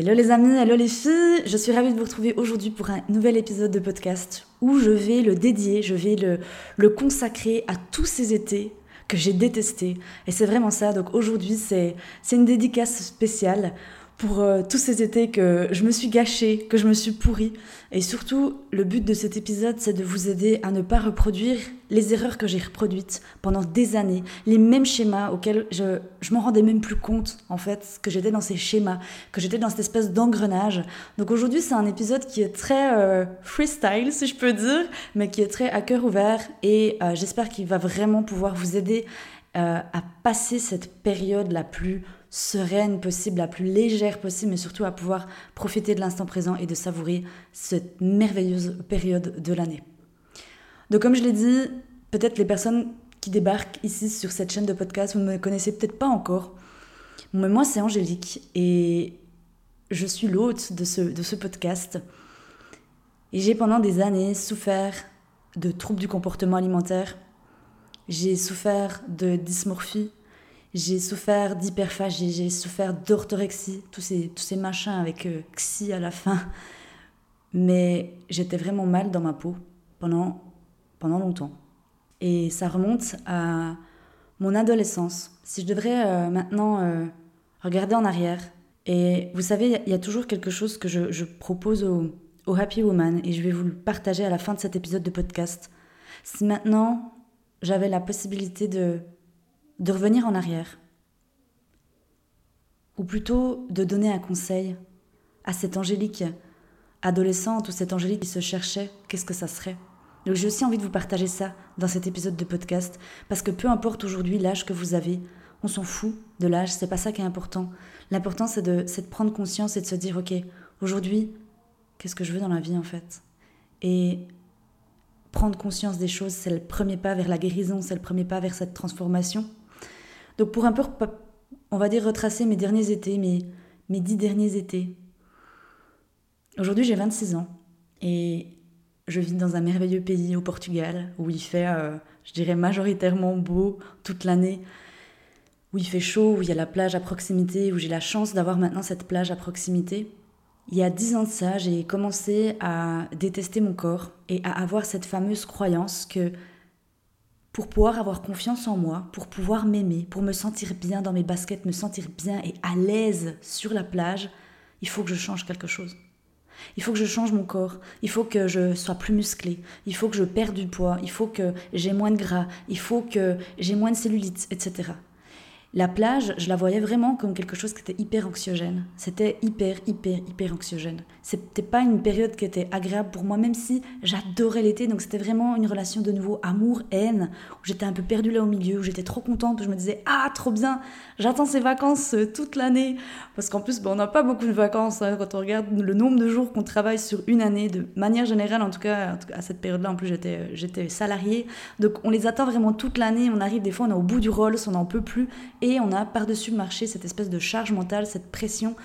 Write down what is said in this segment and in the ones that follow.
Hello les amis, hello les filles, je suis ravie de vous retrouver aujourd'hui pour un nouvel épisode de podcast où je vais le dédier, je vais le, le consacrer à tous ces étés que j'ai détestés. Et c'est vraiment ça, donc aujourd'hui c'est une dédicace spéciale pour euh, tous ces étés que je me suis gâchée, que je me suis pourrie. Et surtout, le but de cet épisode, c'est de vous aider à ne pas reproduire les erreurs que j'ai reproduites pendant des années, les mêmes schémas auxquels je, je m'en rendais même plus compte, en fait, que j'étais dans ces schémas, que j'étais dans cette espèce d'engrenage. Donc aujourd'hui, c'est un épisode qui est très euh, freestyle, si je peux dire, mais qui est très à cœur ouvert et euh, j'espère qu'il va vraiment pouvoir vous aider à passer cette période la plus sereine possible, la plus légère possible, mais surtout à pouvoir profiter de l'instant présent et de savourer cette merveilleuse période de l'année. Donc comme je l'ai dit, peut-être les personnes qui débarquent ici sur cette chaîne de podcast, vous ne me connaissez peut-être pas encore. Mais moi, c'est Angélique et je suis l'hôte de ce, de ce podcast. Et j'ai pendant des années souffert de troubles du comportement alimentaire. J'ai souffert de dysmorphie, j'ai souffert d'hyperphagie, j'ai souffert d'orthorexie, tous ces, tous ces machins avec euh, xi à la fin. Mais j'étais vraiment mal dans ma peau pendant, pendant longtemps. Et ça remonte à mon adolescence. Si je devrais euh, maintenant euh, regarder en arrière, et vous savez, il y, a toujours quelque chose que je, propose aux, aux Happy Woman, et je vais vous le partager à la fin de cet épisode de podcast. Si maintenant j'avais la possibilité de de revenir en arrière. Ou plutôt de donner un conseil à cette Angélique adolescente ou cette Angélique qui se cherchait, qu'est-ce que ça serait Donc j'ai aussi envie de vous partager ça dans cet épisode de podcast, parce que peu importe aujourd'hui l'âge que vous avez, on s'en fout de l'âge, c'est pas ça qui est important. L'important c'est de, de prendre conscience et de se dire, ok, aujourd'hui, qu'est-ce que je veux dans la vie en fait? Et prendre conscience des choses, c'est le premier pas vers la guérison, c'est le premier pas vers cette transformation. Donc pour un peu, on va dire, retracer mes derniers étés, mes, dix derniers étés. Aujourd'hui, j'ai 26 ans et je vis dans un merveilleux pays au Portugal où il fait, euh, je dirais, majoritairement beau toute l'année, où il fait chaud, où il y a la plage à proximité, où j'ai la chance d'avoir maintenant cette plage à proximité. Il y a dix ans de ça, j'ai commencé à détester mon corps et à avoir cette fameuse croyance que pour pouvoir avoir confiance en moi, pour pouvoir m'aimer, pour me sentir bien dans mes baskets, me sentir bien et à l'aise sur la plage, il faut que je change quelque chose. Il faut que je change mon corps, il faut que je sois plus musclé, il faut que je perde du poids, il faut que j'ai moins de gras, il faut que j'ai moins de cellulite, etc. La plage, je la voyais vraiment comme quelque chose qui était hyper anxiogène. C'était hyper, hyper, hyper anxiogène. C'était pas une période qui était agréable pour moi, même si j'adorais l'été. Donc c'était vraiment une relation de nouveau amour-haine, où j'étais un peu perdue là au milieu, où j'étais trop contente, où je me disais Ah, trop bien, j'attends ces vacances euh, toute l'année. Parce qu'en plus, on n'a pas beaucoup de vacances hein, quand on regarde le nombre de jours qu'on travaille sur une année, de manière générale, en tout cas, à cette période-là, en plus, j'étais, euh, j'étais salariée. Donc on les attend vraiment toute l'année. On arrive, des fois, on est au bout du rôle, on n'en peut plus et on a par-dessus le marché cette espèce de charge mentale, cette pression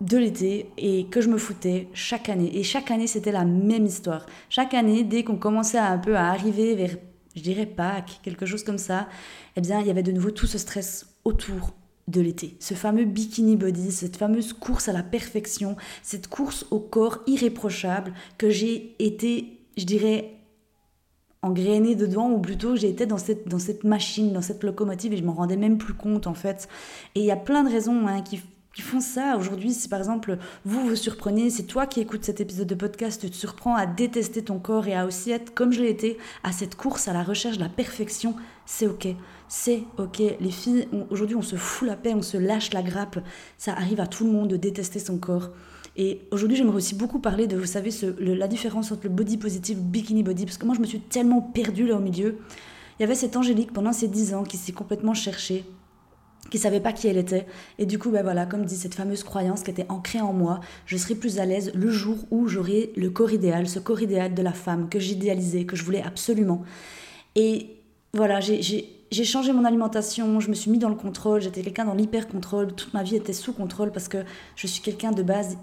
de l'été et que je me foutais chaque année. Et chaque année, c'était la même histoire. Chaque année, dès qu'on commençait un peu à arriver vers, je dirais Pâques, quelque chose comme ça, eh bien, il y avait de nouveau tout ce stress autour de l'été. Ce fameux bikini body, cette fameuse course à la perfection, cette course au corps irréprochable que j'ai été, je dirais, engrainé dedans, ou plutôt été dans cette, dans cette machine, dans cette locomotive, et je m'en rendais même plus compte en fait. Et il y a plein de raisons hein, qui, qui, font ça. Aujourd'hui, si par exemple vous vous surprenez, c'est toi qui écoutes cet épisode de podcast, tu te surprends à détester ton corps et à aussi être, comme je l'ai été, à cette course à la recherche de la perfection, c'est ok. C'est ok. Les filles, aujourd'hui, on se fout la paix, on se lâche la grappe. Ça arrive à tout le monde de détester son corps. Et aujourd'hui, j'aimerais aussi beaucoup parler de, vous savez, la différence entre le body positive, bikini body, parce que moi, je me suis tellement perdue là au milieu. Il y avait cette Angélique pendant ces 10 ans qui s'est complètement cherchée. qui savait pas qui elle était. Et du coup, ben voilà, comme dit cette fameuse croyance qui était ancrée en moi, je serai plus à l'aise le jour où j'aurai le corps idéal, ce corps idéal de la femme que j'idéalisais, que je voulais absolument. Et voilà, j'ai changé mon alimentation, je me suis mis dans le contrôle, j'étais quelqu'un dans l'hyper-contrôle, toute ma vie était sous contrôle parce que je suis quelqu'un de base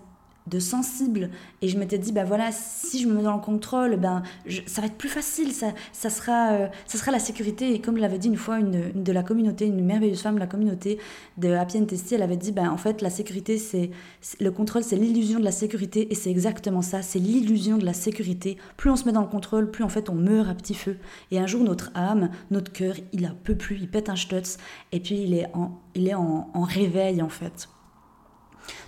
de sensible. Et je m'étais dit ben voilà si je me mets dans le contrôle ben ça va être plus facile ça, ça sera euh, ça sera la sécurité. Et comme l'avait dit une fois une, de la communauté une merveilleuse femme de la communauté de Happy and elle avait dit ben en fait la sécurité c'est le contrôle c'est l'illusion de la sécurité. Et c'est exactement ça c'est l'illusion de la sécurité. Plus on se met dans le contrôle plus en fait on meurt à petit feu. Et un jour notre âme notre cœur il a peu plus il pète un stutz et puis il est en il est en, en réveil en fait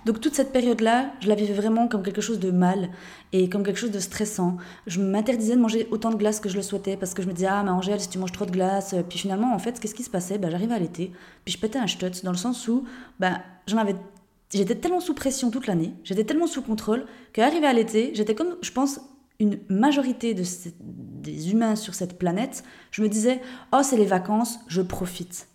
donc toute cette période-là, je la vivais vraiment comme quelque chose de mal et comme quelque chose de stressant. Je m'interdisais de manger autant de glace que je le souhaitais parce que je me disais, ah mais Angèle, si tu manges trop de glace, puis finalement, en fait, qu'est-ce qui se passait? Ben, J'arrivais à l'été, puis je pétais un stutz dans le sens où ben, j'en avais... J'étais tellement sous pression toute l'année, j'étais tellement sous contrôle, qu'arrivé à l'été, j'étais comme, je pense, une majorité de des humains sur cette planète, je me disais, oh c'est les vacances, je profite.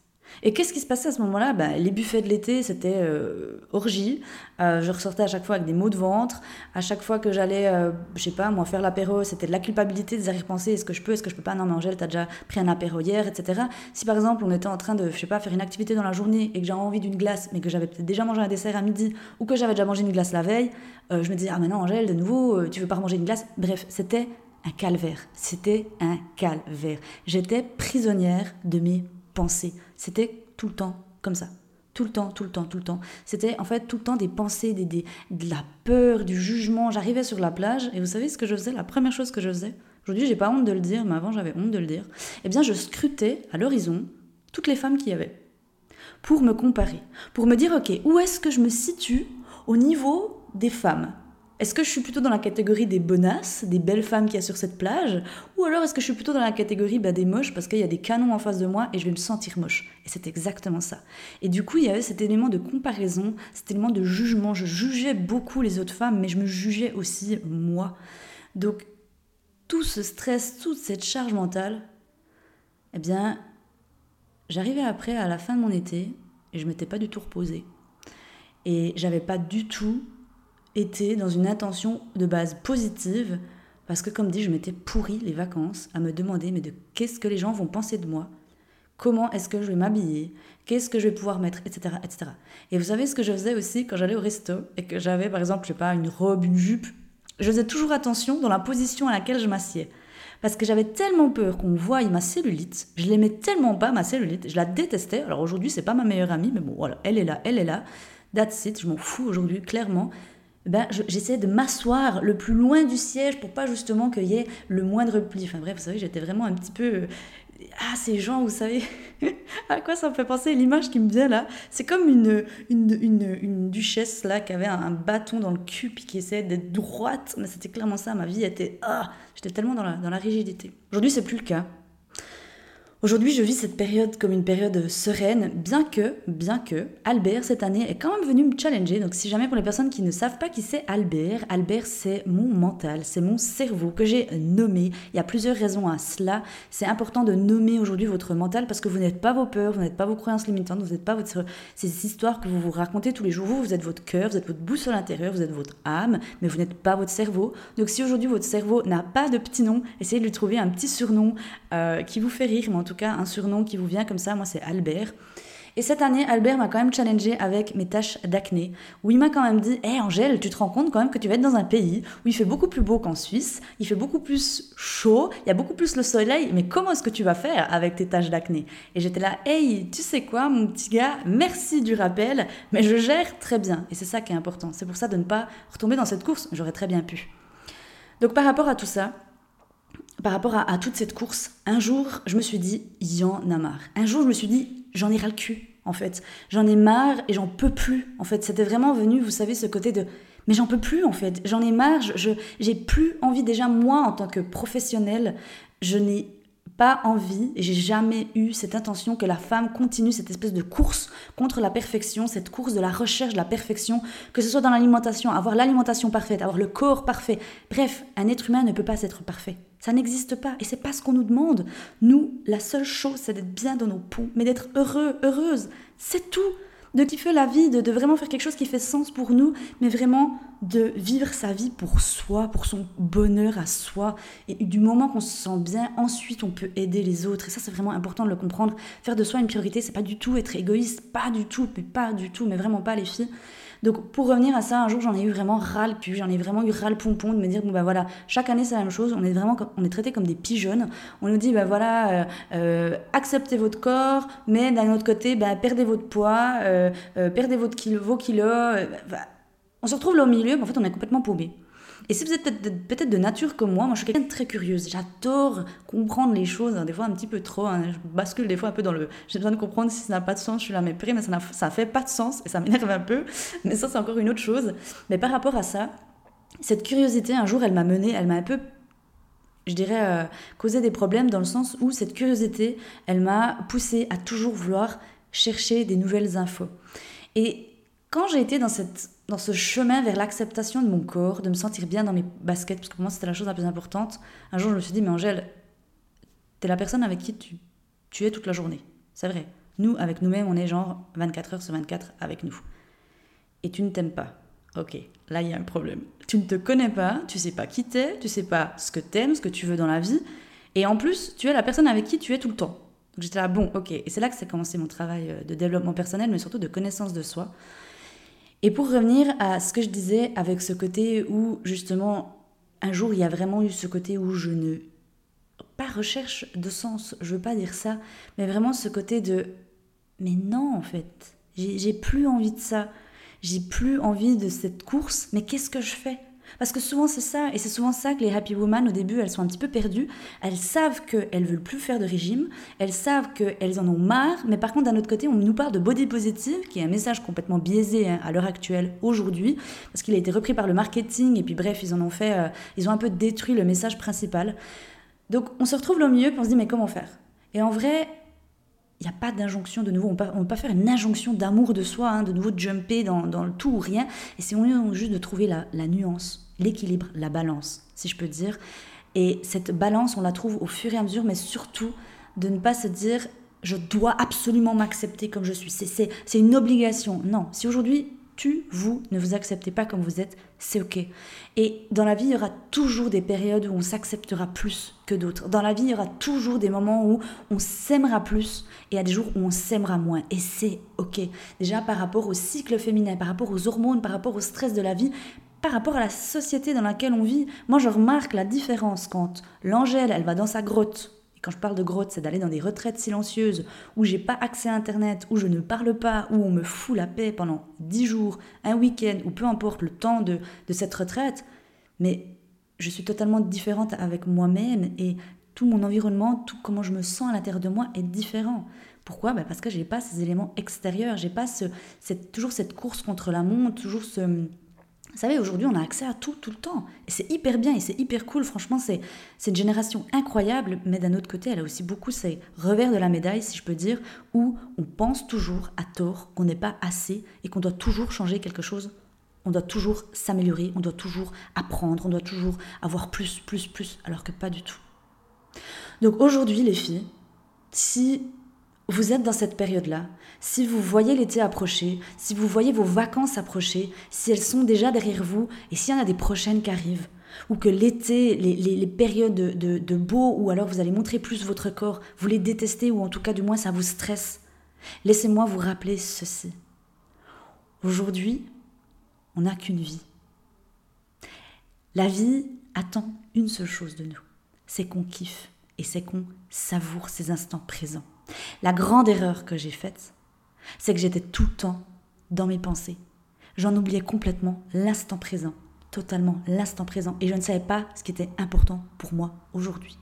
Et qu'est-ce qui se passait à ce moment-là? Bah, Les buffets de l'été, c'était euh, orgie. Euh, je ressortais à chaque fois avec des maux de ventre. À chaque fois que j'allais, euh, je sais pas, moi, faire l'apéro, c'était de la culpabilité, des arrière-pensées. Est-ce que je peux, est-ce que je peux pas? Non, mais Angèle, t'as déjà pris un apéro hier, etc. Si par exemple, on était en train de, je sais pas, faire une activité dans la journée et que j'avais envie d'une glace, mais que j'avais peut-être déjà mangé un dessert à midi ou que j'avais déjà mangé une glace la veille, je me disais, ah, mais non, Angèle, de nouveau, tu veux pas manger une glace? Bref, c'était un calvaire. C'était un calvaire. J'étais prisonnière de mes pensées. C'était tout le temps comme ça. Tout le temps, tout le temps, tout le temps. C'était en fait tout le temps des pensées, des, de la peur, du jugement. J'arrivais sur la plage et vous savez ce que je faisais? La première chose que je faisais, aujourd'hui j'ai pas honte de le dire, mais avant j'avais honte de le dire, eh bien je scrutais à l'horizon toutes les femmes qu'il y avait pour me comparer, pour me dire ok, où est-ce que je me situe au niveau des femmes? Est-ce que je suis plutôt dans la catégorie des bonasses, des belles femmes qu'il y a sur cette plage Ou alors est-ce que je suis plutôt dans la catégorie bah, des moches parce qu'il y a des canons en face de moi et je vais me sentir moche Et c'est exactement ça. Et du coup, il y avait cet élément de comparaison, cet élément de jugement. Je jugeais beaucoup les autres femmes, mais je me jugeais aussi moi. Donc, tout ce stress, toute cette charge mentale, eh bien, j'arrivais après à la fin de mon été et je m'étais pas du tout reposée. Et j'avais pas du tout était dans une intention de base positive, parce que comme dit, je m'étais pourri les vacances à me demander mais de qu'est-ce que les gens vont penser de moi, comment est-ce que je vais m'habiller, qu'est-ce que je vais pouvoir mettre, etc., etc. Et vous savez ce que je faisais aussi quand j'allais au resto et que j'avais par exemple, je sais pas, une robe, une jupe, je faisais toujours attention dans la position à laquelle je m'assieds. Parce que j'avais tellement peur qu'on voie ma cellulite, je l'aimais tellement pas ma cellulite, je la détestais. Alors aujourd'hui, c'est pas ma meilleure amie, mais bon, voilà, elle est là, elle est là. That's it, je m'en fous aujourd'hui, clairement ben, j'essayais de m'asseoir le plus loin du siège pour pas justement qu'il y ait le moindre pli. Enfin bref, vous savez, j'étais vraiment un petit peu... Euh, ah, ces gens, vous savez, à quoi ça me fait penser? L'image qui me vient là, c'est comme une, une, une, une, duchesse là qui avait un bâton dans le cul et qui essayait d'être droite. Mais c'était clairement ça, ma vie était... Ah, j'étais tellement dans la, dans la rigidité. Aujourd'hui, c'est plus le cas. Aujourd'hui, je vis cette période comme une période sereine, bien que, bien que, Albert, cette année, est quand même venu me challenger. Donc, si jamais pour les personnes qui ne savent pas qui c'est Albert, Albert, c'est mon mental, c'est mon cerveau que j'ai nommé. Il y a plusieurs raisons à cela. C'est important de nommer aujourd'hui votre mental parce que vous n'êtes pas vos peurs, vous n'êtes pas vos croyances limitantes, vous n'êtes pas votre, ces histoires que vous vous racontez tous les jours. Vous, vous êtes votre cœur, vous êtes votre boussole intérieure, vous êtes votre âme, mais vous n'êtes pas votre cerveau. Donc, si aujourd'hui votre cerveau n'a pas de petit nom, essayez de lui trouver un petit surnom euh, qui vous fait rire, mais en tout cas un surnom qui vous vient comme ça, moi c'est Albert. Et cette année, Albert m'a quand même challengé avec mes taches d'acné, où il m'a quand même dit Hé hey Angèle, tu te rends compte quand même que tu vas être dans un pays où il fait beaucoup plus beau qu'en Suisse, il fait beaucoup plus chaud, il y a beaucoup plus le soleil, mais comment est-ce que tu vas faire avec tes taches d'acné? Et j'étais là Hey, tu sais quoi, mon petit gars, merci du rappel, mais je gère très bien. Et c'est ça qui est important. C'est pour ça de ne pas retomber dans cette course, j'aurais très bien pu. Donc par rapport à tout ça, par rapport à, toute cette course, un jour, je me suis dit, il y en a marre. Un jour, je me suis dit, j'en ai ras le cul, en fait. J'en ai marre et j'en peux plus, en fait. C'était vraiment venu, vous savez, ce côté de, mais j'en peux plus, en fait. J'en ai marre, je j'ai plus envie, déjà, moi, en tant que professionnelle, je n'ai pas envie, et j'ai jamais eu cette intention que la femme continue cette espèce de course contre la perfection, cette course de la recherche de la perfection, que ce soit dans l'alimentation, avoir l'alimentation parfaite, avoir le corps parfait. Bref, un être humain ne peut pas être parfait. Ça n'existe pas et c'est pas ce qu'on nous demande. Nous, la seule chose, c'est d'être bien dans nos poux, mais d'être heureux, heureuse. C'est tout de kiffer la vie, de, vraiment faire quelque chose qui fait sens pour nous, mais vraiment de vivre sa vie pour soi, pour son bonheur à soi. Et du moment qu'on se sent bien, ensuite on peut aider les autres. Et ça, c'est vraiment important de le comprendre. Faire de soi une priorité, c'est pas du tout être égoïste, pas du tout, mais pas du tout, mais vraiment pas les filles. Donc pour revenir à ça, un jour j'en ai eu vraiment ras le j'en ai vraiment eu ras le pompon de me dire bon bah voilà, chaque année c'est la même chose, on est vraiment on est traité comme des pigeons. On nous dit bah voilà, euh, euh, acceptez votre corps, mais d'un autre côté bah, perdez votre poids, euh, perdez votre kilo, vos kilos. Bah, on se retrouve là au milieu, mais en fait on est complètement paumé. Et si vous êtes peut-être de nature comme moi, moi je suis quelqu'un de très curieuse. J'adore comprendre les choses, hein, des fois un petit peu trop. Hein. je bascule des fois un peu dans le. J'ai besoin de comprendre si ça n'a pas de sens. Je suis là, mais près, mais ça, ça fait pas de sens et ça m'énerve un peu. Mais ça, c'est encore une autre chose. Mais par rapport à ça, cette curiosité, un jour, elle m'a menée, elle m'a un peu je dirais, euh, causé des problèmes dans le sens où cette curiosité, elle m'a poussée à toujours vouloir chercher des nouvelles infos. Et quand j'ai été dans ce chemin vers l'acceptation de mon corps, de me sentir bien dans mes baskets, parce que pour moi c'était la chose la plus importante, un jour je me suis dit, mais Angèle, t'es la personne avec qui tu, tu es toute la journée. C'est vrai. Nous, avec nous-mêmes, on est genre 24 heures sur 24 avec nous. Et tu ne t'aimes pas. Ok, là il y a un problème. Tu ne te connais pas, tu sais pas qui t'es, tu sais pas ce que t'aimes, ce que tu veux dans la vie, et en plus, tu es la personne avec qui tu es tout le temps. Donc j'étais là, bon, ok. Et c'est là que c'est commencé mon travail euh, de développement personnel, mais surtout de connaissance de soi. Et pour revenir à ce que je disais avec ce côté où justement un jour il y a vraiment eu ce côté où je ne pas recherche de sens, je veux pas dire ça, mais vraiment ce côté de mais non en fait, j'ai plus envie de ça, j'ai plus envie de cette course, mais qu'est-ce que je fais? Parce que souvent c'est ça, et c'est souvent ça que les happy women au début, elles sont un petit peu perdues. Elles savent qu'elles veulent plus faire de régime, elles savent qu'elles en ont marre, mais par contre d'un autre côté, on nous parle de body positive, qui est un message complètement biaisé hein, à l'heure actuelle, aujourd'hui, parce qu'il a été repris par le marketing, et puis bref, ils en ont fait, euh, ils ont un peu détruit le message principal. Donc on se retrouve au milieu, puis on se dit mais comment faire? Et en vrai, il n'y a pas d'injonction de nouveau. On ne peut pas faire une injonction d'amour de soi, hein, de nouveau de jumper dans, le tout ou rien. Et c'est juste de trouver la, la nuance, l'équilibre, la balance, si je peux dire. Et cette balance, on la trouve au fur et à mesure, mais surtout de ne pas se dire je dois absolument m'accepter comme je suis. C'est une obligation. Non, si aujourd'hui tu, vous, ne vous acceptez pas comme vous êtes, c'est ok. Et dans la vie, il y aura toujours des périodes où on s'acceptera plus que d'autres. Dans la vie, il y aura toujours des moments où on s'aimera plus et a des jours où on s'aimera moins. Et c'est ok. Déjà par rapport au cycle féminin, par rapport aux hormones, par rapport au stress de la vie, par rapport à la société dans laquelle on vit, moi je remarque la différence quand l'Angèle, elle va dans sa grotte quand je parle de grotte, c'est d'aller dans des retraites silencieuses où j'ai pas accès à Internet, où je ne parle pas, où on me fout la paix pendant dix jours, un week-end, ou peu importe le temps de, de cette retraite. Mais je suis totalement différente avec moi-même et tout mon environnement, tout comment je me sens à l'intérieur de moi est différent. Pourquoi? Ben Parce que j'ai pas ces éléments extérieurs, j'ai pas ce, cette, toujours cette course contre la montre, toujours ce, vous savez, aujourd'hui, on a accès à tout, tout le temps. Et c'est hyper bien et c'est hyper cool. Franchement, c'est une génération incroyable. Mais d'un autre côté, elle a aussi beaucoup ces revers de la médaille, si je peux dire, où on pense toujours à tort qu'on n'est pas assez et qu'on doit toujours changer quelque chose. On doit toujours s'améliorer, on doit toujours apprendre, on doit toujours avoir plus, plus, plus, alors que pas du tout. Donc aujourd'hui, les filles, si vous êtes dans cette période-là, si vous voyez l'été approcher, si vous voyez vos vacances approcher, si elles sont déjà derrière vous et s'il y en a des prochaines qui arrivent, ou que l'été, les, périodes de, de, beau, ou alors vous allez montrer plus votre corps, vous les détestez ou en tout cas du moins ça vous stresse, laissez-moi vous rappeler ceci. Aujourd'hui, on n'a qu'une vie. La vie attend une seule chose de nous, c'est qu'on kiffe et c'est qu'on savoure ces instants présents. La grande erreur que j'ai faite, c'est que j'étais tout le temps dans mes pensées. J'en oubliais complètement l'instant présent, totalement l'instant présent, et je ne savais pas ce qui était important pour moi aujourd'hui.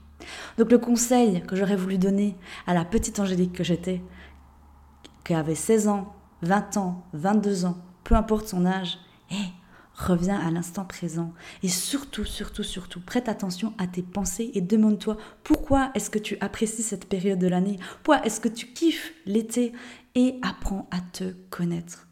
Donc le conseil que j'aurais voulu donner à la petite Angélique que j'étais, qui avait 16 ans, 20 ans, 22 ans, peu importe son âge, Reviens à l'instant présent. Et surtout, surtout, surtout, prête attention à tes pensées et demande-toi pourquoi est-ce que tu apprécies cette période de l'année, pourquoi est-ce que tu kiffes l'été? Et apprends à te connaître.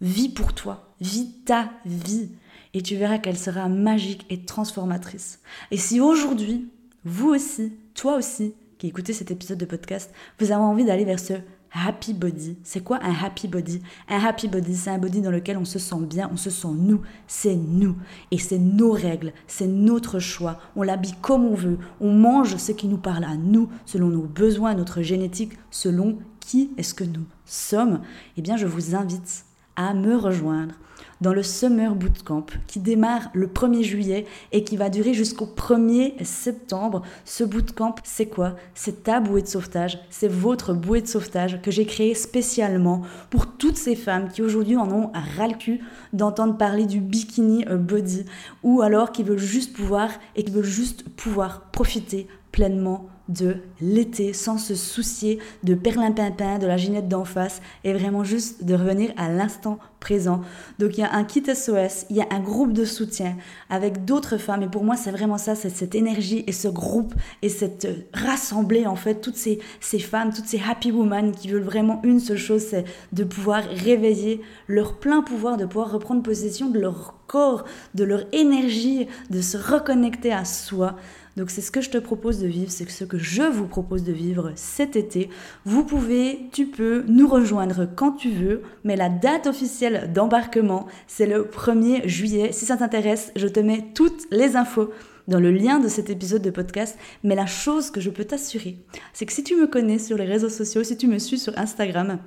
Vis pour toi, vis ta vie. Et tu verras qu'elle sera magique et transformatrice. Et si aujourd'hui, vous aussi, toi aussi, qui écoutez cet épisode de podcast, vous avez envie d'aller vers ce happy body. C'est quoi un happy body? Un happy body, c'est un body dans lequel on se sent bien, on se sent nous. C'est nous. Et c'est nos règles, c'est notre choix. On l'habille comme on veut. On mange ce qui nous parle à nous, selon nos besoins, notre génétique, selon qui est-ce que nous sommes. Eh bien, je vous invite à me rejoindre dans le Summer Bootcamp qui démarre le 1er juillet et qui va durer jusqu'au 1er septembre. Ce bootcamp, c'est quoi? C'est ta bouée de sauvetage, c'est votre bouée de sauvetage que j'ai créée spécialement pour toutes ces femmes qui aujourd'hui en ont ras le cul d'entendre parler du bikini euh, body ou alors qui veulent juste pouvoir et qui veulent juste pouvoir profiter pleinement de l'été sans se soucier de perlimpinpin, de la ginette d'en face et vraiment juste de revenir à l'instant présent. Donc il y a un kit SOS, il y a un groupe de soutien avec d'autres femmes et pour moi c'est vraiment ça, c'est cette énergie et ce groupe et cette rassembler en fait toutes ces, ces femmes, toutes ces happy women qui veulent vraiment une seule chose, c'est de pouvoir réveiller leur plein pouvoir, de pouvoir reprendre possession de leur corps, de leur énergie, de se reconnecter à soi. Donc c'est ce que je te propose de vivre, c'est ce que je vous propose de vivre cet été. Vous pouvez, tu peux nous rejoindre quand tu veux, mais la date officielle d'embarquement, c'est le 1er juillet. Si ça t'intéresse, je te mets toutes les infos dans le lien de cet épisode de podcast. Mais la chose que je peux t'assurer, c'est que si tu me connais sur les réseaux sociaux, si tu me suis sur Instagram,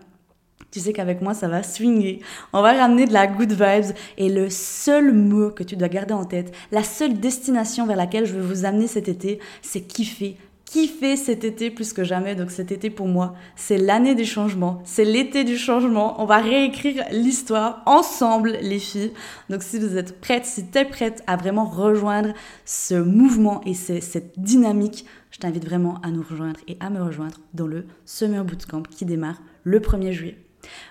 tu sais qu'avec moi, ça va swinger. On va ramener de la good vibes. Et le seul mot que tu dois garder en tête, la seule destination vers laquelle je vais vous amener cet été, c'est kiffer. Kiffer cet été plus que jamais. Donc cet été pour moi, c'est l'année du changement. C'est l'été du changement. On va réécrire l'histoire ensemble, les filles. Donc si vous êtes prêtes, si tu es prête à vraiment rejoindre ce mouvement et cette dynamique, je t'invite vraiment à nous rejoindre et à me rejoindre dans le Summer Bootcamp qui démarre le 1er juillet.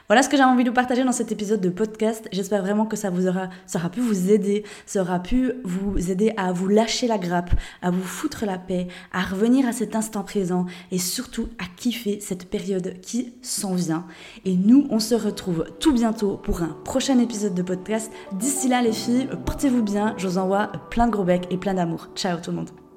Voilà ce que j'avais envie de vous partager dans cet épisode de podcast. J'espère vraiment que ça vous aura, aura pu vous aider, ça aura pu vous aider à vous lâcher la grappe, à vous foutre la paix, à revenir à cet instant présent et surtout à kiffer cette période qui s'en vient. Et nous, on se retrouve tout bientôt pour un prochain épisode de podcast. D'ici là, les filles, portez-vous bien. Je vous envoie plein de gros becs et plein d'amour. Ciao tout le monde.